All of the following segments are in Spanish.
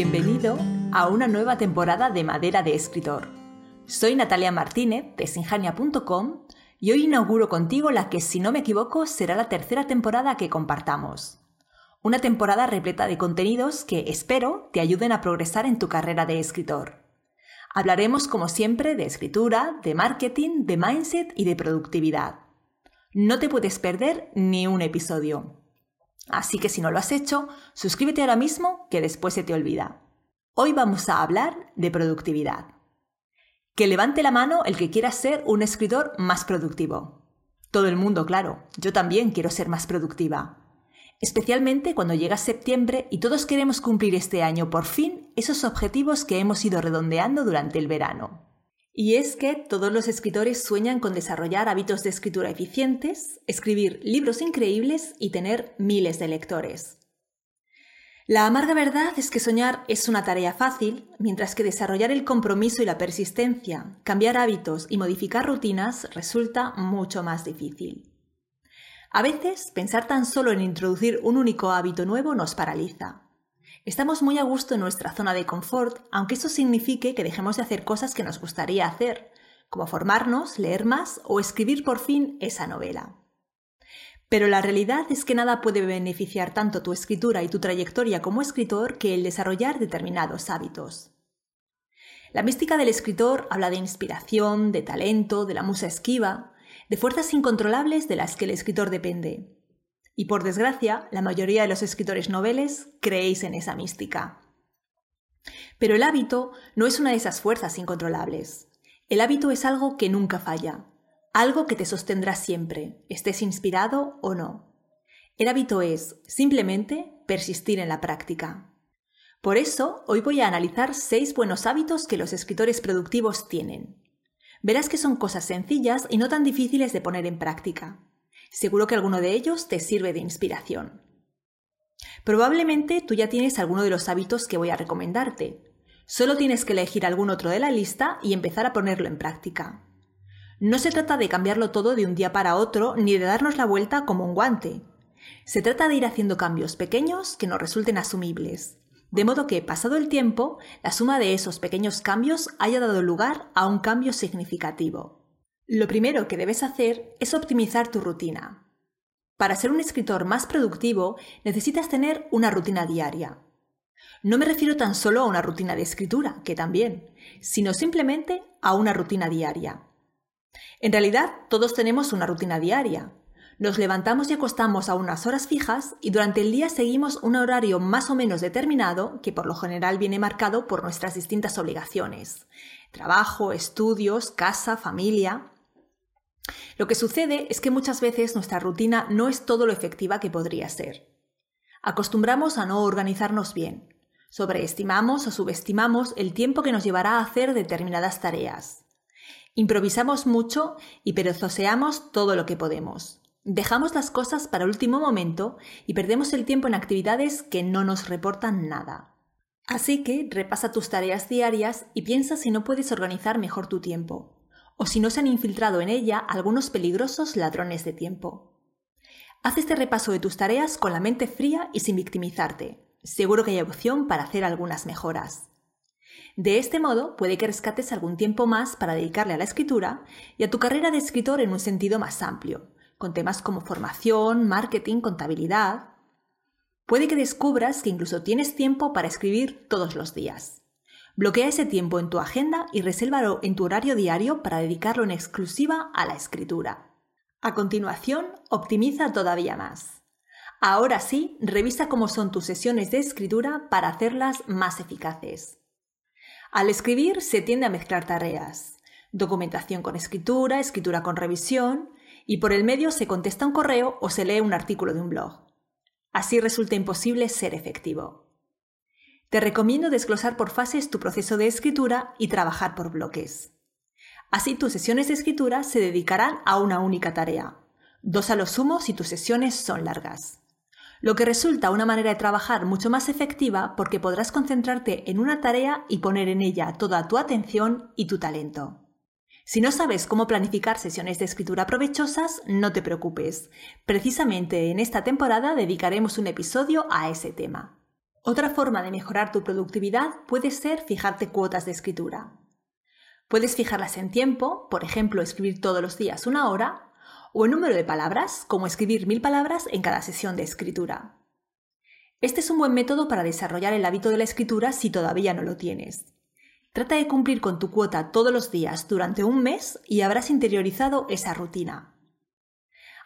Bienvenido a una nueva temporada de Madera de Escritor. Soy Natalia Martínez de sinjania.com y hoy inauguro contigo la que, si no me equivoco, será la tercera temporada que compartamos. Una temporada repleta de contenidos que, espero, te ayuden a progresar en tu carrera de escritor. Hablaremos, como siempre, de escritura, de marketing, de mindset y de productividad. No te puedes perder ni un episodio. Así que si no lo has hecho, suscríbete ahora mismo que después se te olvida. Hoy vamos a hablar de productividad. Que levante la mano el que quiera ser un escritor más productivo. Todo el mundo, claro. Yo también quiero ser más productiva. Especialmente cuando llega septiembre y todos queremos cumplir este año por fin esos objetivos que hemos ido redondeando durante el verano. Y es que todos los escritores sueñan con desarrollar hábitos de escritura eficientes, escribir libros increíbles y tener miles de lectores. La amarga verdad es que soñar es una tarea fácil, mientras que desarrollar el compromiso y la persistencia, cambiar hábitos y modificar rutinas resulta mucho más difícil. A veces, pensar tan solo en introducir un único hábito nuevo nos paraliza. Estamos muy a gusto en nuestra zona de confort, aunque eso signifique que dejemos de hacer cosas que nos gustaría hacer, como formarnos, leer más o escribir por fin esa novela. Pero la realidad es que nada puede beneficiar tanto tu escritura y tu trayectoria como escritor que el desarrollar determinados hábitos. La mística del escritor habla de inspiración, de talento, de la musa esquiva, de fuerzas incontrolables de las que el escritor depende. Y por desgracia, la mayoría de los escritores noveles creéis en esa mística. Pero el hábito no es una de esas fuerzas incontrolables. El hábito es algo que nunca falla, algo que te sostendrá siempre, estés inspirado o no. El hábito es, simplemente, persistir en la práctica. Por eso, hoy voy a analizar seis buenos hábitos que los escritores productivos tienen. Verás que son cosas sencillas y no tan difíciles de poner en práctica. Seguro que alguno de ellos te sirve de inspiración. Probablemente tú ya tienes alguno de los hábitos que voy a recomendarte. Solo tienes que elegir algún otro de la lista y empezar a ponerlo en práctica. No se trata de cambiarlo todo de un día para otro ni de darnos la vuelta como un guante. Se trata de ir haciendo cambios pequeños que nos resulten asumibles, de modo que, pasado el tiempo, la suma de esos pequeños cambios haya dado lugar a un cambio significativo. Lo primero que debes hacer es optimizar tu rutina. Para ser un escritor más productivo necesitas tener una rutina diaria. No me refiero tan solo a una rutina de escritura, que también, sino simplemente a una rutina diaria. En realidad, todos tenemos una rutina diaria. Nos levantamos y acostamos a unas horas fijas y durante el día seguimos un horario más o menos determinado que por lo general viene marcado por nuestras distintas obligaciones. Trabajo, estudios, casa, familia. Lo que sucede es que muchas veces nuestra rutina no es todo lo efectiva que podría ser. Acostumbramos a no organizarnos bien. Sobreestimamos o subestimamos el tiempo que nos llevará a hacer determinadas tareas. Improvisamos mucho y perezoseamos todo lo que podemos. Dejamos las cosas para último momento y perdemos el tiempo en actividades que no nos reportan nada. Así que repasa tus tareas diarias y piensa si no puedes organizar mejor tu tiempo o si no se han infiltrado en ella algunos peligrosos ladrones de tiempo. Haz este repaso de tus tareas con la mente fría y sin victimizarte. Seguro que hay opción para hacer algunas mejoras. De este modo, puede que rescates algún tiempo más para dedicarle a la escritura y a tu carrera de escritor en un sentido más amplio, con temas como formación, marketing, contabilidad. Puede que descubras que incluso tienes tiempo para escribir todos los días. Bloquea ese tiempo en tu agenda y resérvalo en tu horario diario para dedicarlo en exclusiva a la escritura. A continuación, optimiza todavía más. Ahora sí, revisa cómo son tus sesiones de escritura para hacerlas más eficaces. Al escribir se tiende a mezclar tareas, documentación con escritura, escritura con revisión, y por el medio se contesta un correo o se lee un artículo de un blog. Así resulta imposible ser efectivo. Te recomiendo desglosar por fases tu proceso de escritura y trabajar por bloques. Así tus sesiones de escritura se dedicarán a una única tarea, dos a lo sumo si tus sesiones son largas. Lo que resulta una manera de trabajar mucho más efectiva porque podrás concentrarte en una tarea y poner en ella toda tu atención y tu talento. Si no sabes cómo planificar sesiones de escritura provechosas, no te preocupes. Precisamente en esta temporada dedicaremos un episodio a ese tema. Otra forma de mejorar tu productividad puede ser fijarte cuotas de escritura. Puedes fijarlas en tiempo, por ejemplo, escribir todos los días una hora, o en número de palabras, como escribir mil palabras en cada sesión de escritura. Este es un buen método para desarrollar el hábito de la escritura si todavía no lo tienes. Trata de cumplir con tu cuota todos los días durante un mes y habrás interiorizado esa rutina.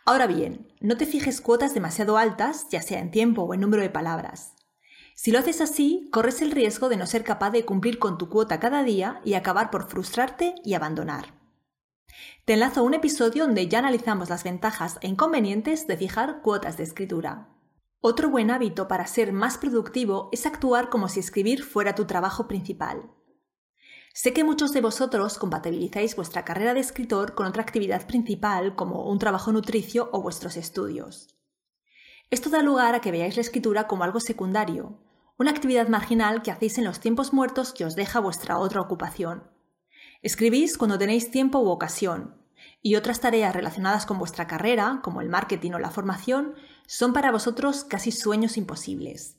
Ahora bien, no te fijes cuotas demasiado altas, ya sea en tiempo o en número de palabras. Si lo haces así, corres el riesgo de no ser capaz de cumplir con tu cuota cada día y acabar por frustrarte y abandonar. Te enlazo a un episodio donde ya analizamos las ventajas e inconvenientes de fijar cuotas de escritura. Otro buen hábito para ser más productivo es actuar como si escribir fuera tu trabajo principal. Sé que muchos de vosotros compatibilizáis vuestra carrera de escritor con otra actividad principal como un trabajo nutricio o vuestros estudios. Esto da lugar a que veáis la escritura como algo secundario, una actividad marginal que hacéis en los tiempos muertos que os deja vuestra otra ocupación. Escribís cuando tenéis tiempo u ocasión, y otras tareas relacionadas con vuestra carrera, como el marketing o la formación, son para vosotros casi sueños imposibles.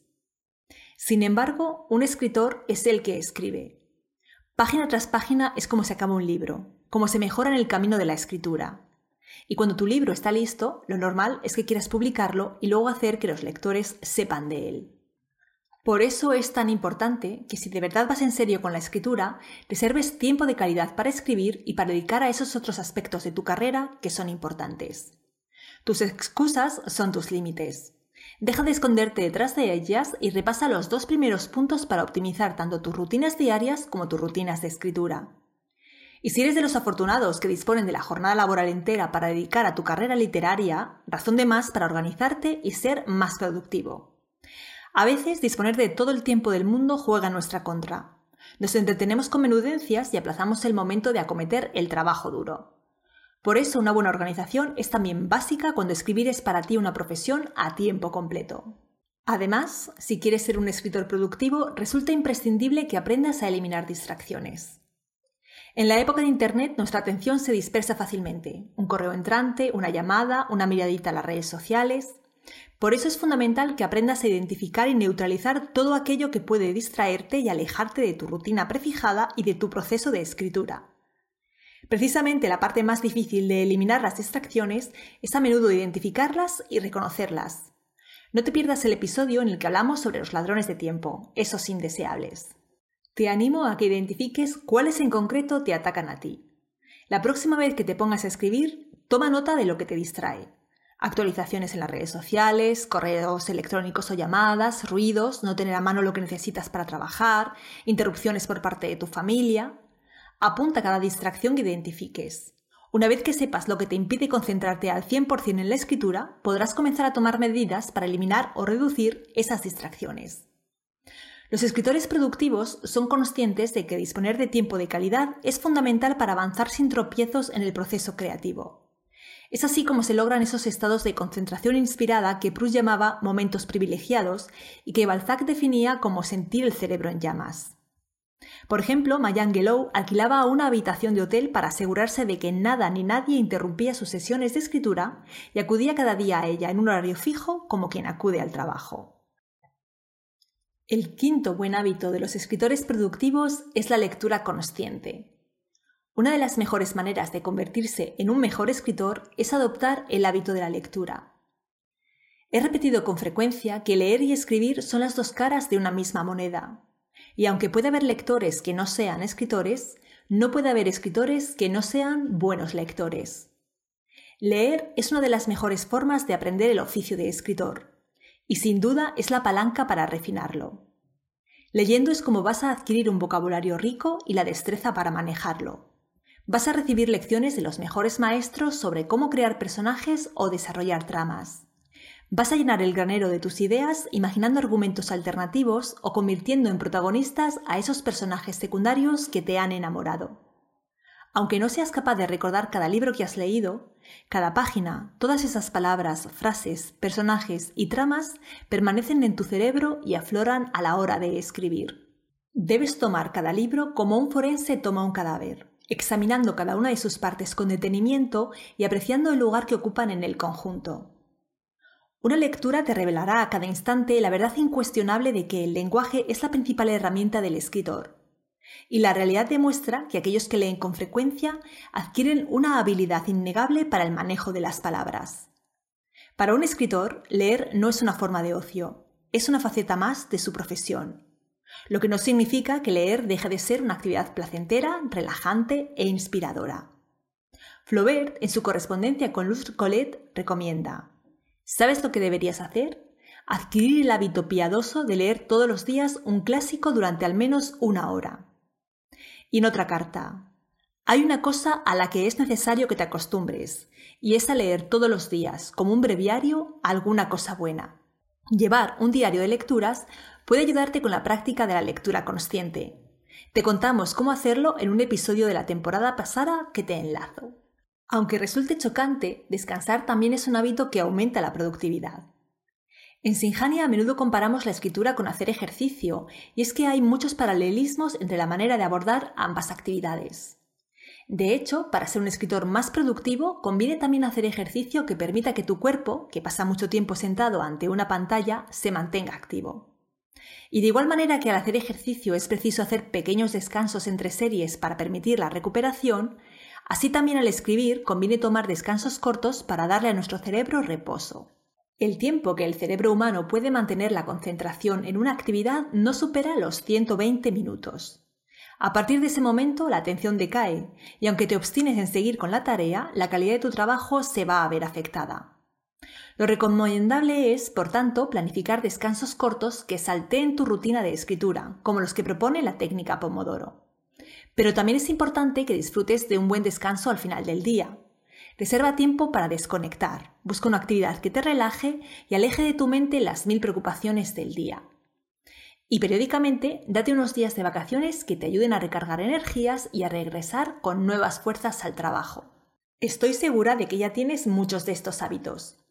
Sin embargo, un escritor es el que escribe, Página tras página es como se acaba un libro, como se mejora en el camino de la escritura. Y cuando tu libro está listo, lo normal es que quieras publicarlo y luego hacer que los lectores sepan de él. Por eso es tan importante que si de verdad vas en serio con la escritura, reserves tiempo de calidad para escribir y para dedicar a esos otros aspectos de tu carrera que son importantes. Tus excusas son tus límites. Deja de esconderte detrás de ellas y repasa los dos primeros puntos para optimizar tanto tus rutinas diarias como tus rutinas de escritura. Y si eres de los afortunados que disponen de la jornada laboral entera para dedicar a tu carrera literaria, razón de más para organizarte y ser más productivo. A veces disponer de todo el tiempo del mundo juega en nuestra contra. Nos entretenemos con menudencias y aplazamos el momento de acometer el trabajo duro. Por eso una buena organización es también básica cuando escribir es para ti una profesión a tiempo completo. Además, si quieres ser un escritor productivo, resulta imprescindible que aprendas a eliminar distracciones. En la época de Internet nuestra atención se dispersa fácilmente. Un correo entrante, una llamada, una miradita a las redes sociales. Por eso es fundamental que aprendas a identificar y neutralizar todo aquello que puede distraerte y alejarte de tu rutina prefijada y de tu proceso de escritura. Precisamente la parte más difícil de eliminar las distracciones es a menudo identificarlas y reconocerlas. No te pierdas el episodio en el que hablamos sobre los ladrones de tiempo, esos indeseables. Te animo a que identifiques cuáles en concreto te atacan a ti. La próxima vez que te pongas a escribir, toma nota de lo que te distrae. Actualizaciones en las redes sociales, correos electrónicos o llamadas, ruidos, no tener a mano lo que necesitas para trabajar, interrupciones por parte de tu familia. Apunta cada distracción que identifiques. Una vez que sepas lo que te impide concentrarte al 100% en la escritura, podrás comenzar a tomar medidas para eliminar o reducir esas distracciones. Los escritores productivos son conscientes de que disponer de tiempo de calidad es fundamental para avanzar sin tropiezos en el proceso creativo. Es así como se logran esos estados de concentración inspirada que Proust llamaba momentos privilegiados y que Balzac definía como sentir el cerebro en llamas. Por ejemplo, Mayan Gelou alquilaba una habitación de hotel para asegurarse de que nada ni nadie interrumpía sus sesiones de escritura y acudía cada día a ella en un horario fijo como quien acude al trabajo. El quinto buen hábito de los escritores productivos es la lectura consciente. Una de las mejores maneras de convertirse en un mejor escritor es adoptar el hábito de la lectura. He repetido con frecuencia que leer y escribir son las dos caras de una misma moneda. Y aunque puede haber lectores que no sean escritores, no puede haber escritores que no sean buenos lectores. Leer es una de las mejores formas de aprender el oficio de escritor, y sin duda es la palanca para refinarlo. Leyendo es como vas a adquirir un vocabulario rico y la destreza para manejarlo. Vas a recibir lecciones de los mejores maestros sobre cómo crear personajes o desarrollar tramas. Vas a llenar el granero de tus ideas imaginando argumentos alternativos o convirtiendo en protagonistas a esos personajes secundarios que te han enamorado. Aunque no seas capaz de recordar cada libro que has leído, cada página, todas esas palabras, frases, personajes y tramas permanecen en tu cerebro y afloran a la hora de escribir. Debes tomar cada libro como un forense toma un cadáver, examinando cada una de sus partes con detenimiento y apreciando el lugar que ocupan en el conjunto. Una lectura te revelará a cada instante la verdad incuestionable de que el lenguaje es la principal herramienta del escritor. Y la realidad demuestra que aquellos que leen con frecuencia adquieren una habilidad innegable para el manejo de las palabras. Para un escritor, leer no es una forma de ocio, es una faceta más de su profesión, lo que no significa que leer deje de ser una actividad placentera, relajante e inspiradora. Flaubert, en su correspondencia con Luz Colette, recomienda ¿Sabes lo que deberías hacer? Adquirir el hábito piadoso de leer todos los días un clásico durante al menos una hora. Y en otra carta, hay una cosa a la que es necesario que te acostumbres, y es a leer todos los días, como un breviario, alguna cosa buena. Llevar un diario de lecturas puede ayudarte con la práctica de la lectura consciente. Te contamos cómo hacerlo en un episodio de la temporada pasada que te enlazo. Aunque resulte chocante, descansar también es un hábito que aumenta la productividad. En Sinjania a menudo comparamos la escritura con hacer ejercicio, y es que hay muchos paralelismos entre la manera de abordar ambas actividades. De hecho, para ser un escritor más productivo, conviene también hacer ejercicio que permita que tu cuerpo, que pasa mucho tiempo sentado ante una pantalla, se mantenga activo. Y de igual manera que al hacer ejercicio es preciso hacer pequeños descansos entre series para permitir la recuperación, Así también al escribir conviene tomar descansos cortos para darle a nuestro cerebro reposo. El tiempo que el cerebro humano puede mantener la concentración en una actividad no supera los 120 minutos. A partir de ese momento la atención decae y aunque te obstines en seguir con la tarea, la calidad de tu trabajo se va a ver afectada. Lo recomendable es, por tanto, planificar descansos cortos que salteen tu rutina de escritura, como los que propone la técnica Pomodoro. Pero también es importante que disfrutes de un buen descanso al final del día. Reserva tiempo para desconectar. Busca una actividad que te relaje y aleje de tu mente las mil preocupaciones del día. Y periódicamente date unos días de vacaciones que te ayuden a recargar energías y a regresar con nuevas fuerzas al trabajo. Estoy segura de que ya tienes muchos de estos hábitos,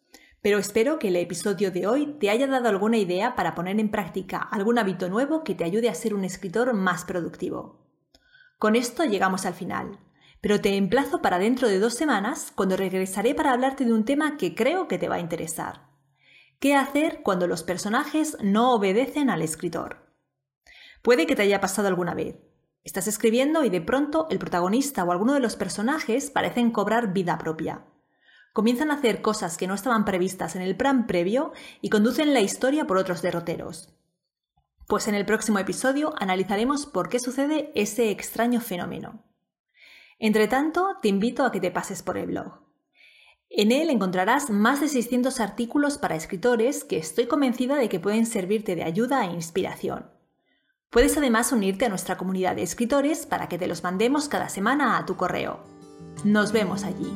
pero espero que el episodio de hoy te haya dado alguna idea para poner en práctica algún hábito nuevo que te ayude a ser un escritor más productivo. Con esto llegamos al final, pero te emplazo para dentro de dos semanas cuando regresaré para hablarte de un tema que creo que te va a interesar. ¿Qué hacer cuando los personajes no obedecen al escritor? Puede que te haya pasado alguna vez. Estás escribiendo y de pronto el protagonista o alguno de los personajes parecen cobrar vida propia. Comienzan a hacer cosas que no estaban previstas en el plan previo y conducen la historia por otros derroteros. Pues en el próximo episodio analizaremos por qué sucede ese extraño fenómeno. Entre tanto, te invito a que te pases por el blog. En él encontrarás más de 600 artículos para escritores que estoy convencida de que pueden servirte de ayuda e inspiración. Puedes además unirte a nuestra comunidad de escritores para que te los mandemos cada semana a tu correo. Nos vemos allí.